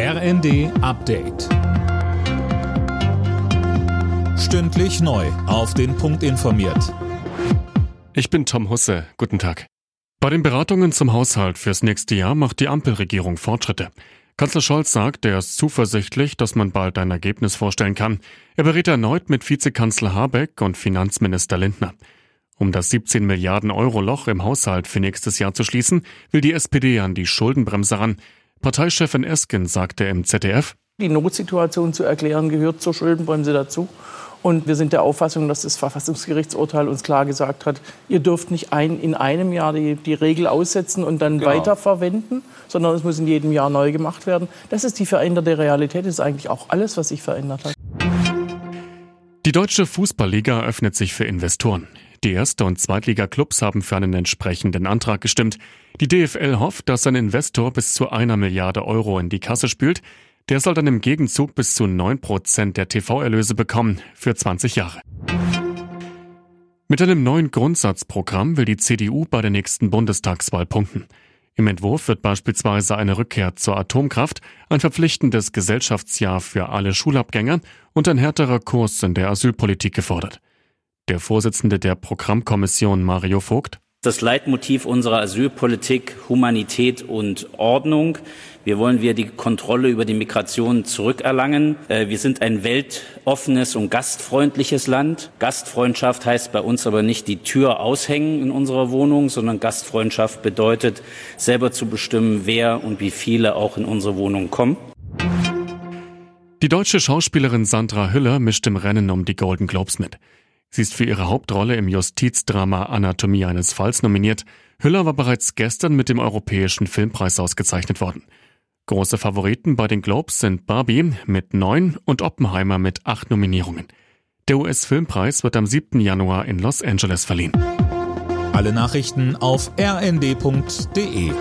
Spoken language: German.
RND Update. Stündlich neu. Auf den Punkt informiert. Ich bin Tom Husse. Guten Tag. Bei den Beratungen zum Haushalt fürs nächste Jahr macht die Ampelregierung Fortschritte. Kanzler Scholz sagt, er ist zuversichtlich, dass man bald ein Ergebnis vorstellen kann. Er berät erneut mit Vizekanzler Habeck und Finanzminister Lindner. Um das 17 Milliarden Euro Loch im Haushalt für nächstes Jahr zu schließen, will die SPD an die Schuldenbremse ran. Parteichefin Esken sagte im ZDF, die Notsituation zu erklären gehört zur Schuldenbremse dazu. Und wir sind der Auffassung, dass das Verfassungsgerichtsurteil uns klar gesagt hat, ihr dürft nicht ein, in einem Jahr die, die Regel aussetzen und dann genau. weiterverwenden, sondern es muss in jedem Jahr neu gemacht werden. Das ist die veränderte Realität, das ist eigentlich auch alles, was sich verändert hat. Die deutsche Fußballliga öffnet sich für Investoren. Die Erste- und Zweitliga-Clubs haben für einen entsprechenden Antrag gestimmt. Die DFL hofft, dass ein Investor bis zu einer Milliarde Euro in die Kasse spült. Der soll dann im Gegenzug bis zu neun Prozent der TV-Erlöse bekommen für 20 Jahre. Mit einem neuen Grundsatzprogramm will die CDU bei der nächsten Bundestagswahl punkten. Im Entwurf wird beispielsweise eine Rückkehr zur Atomkraft, ein verpflichtendes Gesellschaftsjahr für alle Schulabgänger und ein härterer Kurs in der Asylpolitik gefordert. Der Vorsitzende der Programmkommission Mario Vogt. Das Leitmotiv unserer Asylpolitik Humanität und Ordnung. Wir wollen wir die Kontrolle über die Migration zurückerlangen. Äh, wir sind ein weltoffenes und gastfreundliches Land. Gastfreundschaft heißt bei uns aber nicht die Tür aushängen in unserer Wohnung, sondern Gastfreundschaft bedeutet selber zu bestimmen, wer und wie viele auch in unsere Wohnung kommen. Die deutsche Schauspielerin Sandra Hüller mischt im Rennen um die Golden Globes mit. Sie ist für ihre Hauptrolle im Justizdrama Anatomie eines Falls nominiert. Hüller war bereits gestern mit dem Europäischen Filmpreis ausgezeichnet worden. Große Favoriten bei den Globes sind Barbie mit neun und Oppenheimer mit acht Nominierungen. Der US-Filmpreis wird am 7. Januar in Los Angeles verliehen. Alle Nachrichten auf rnd.de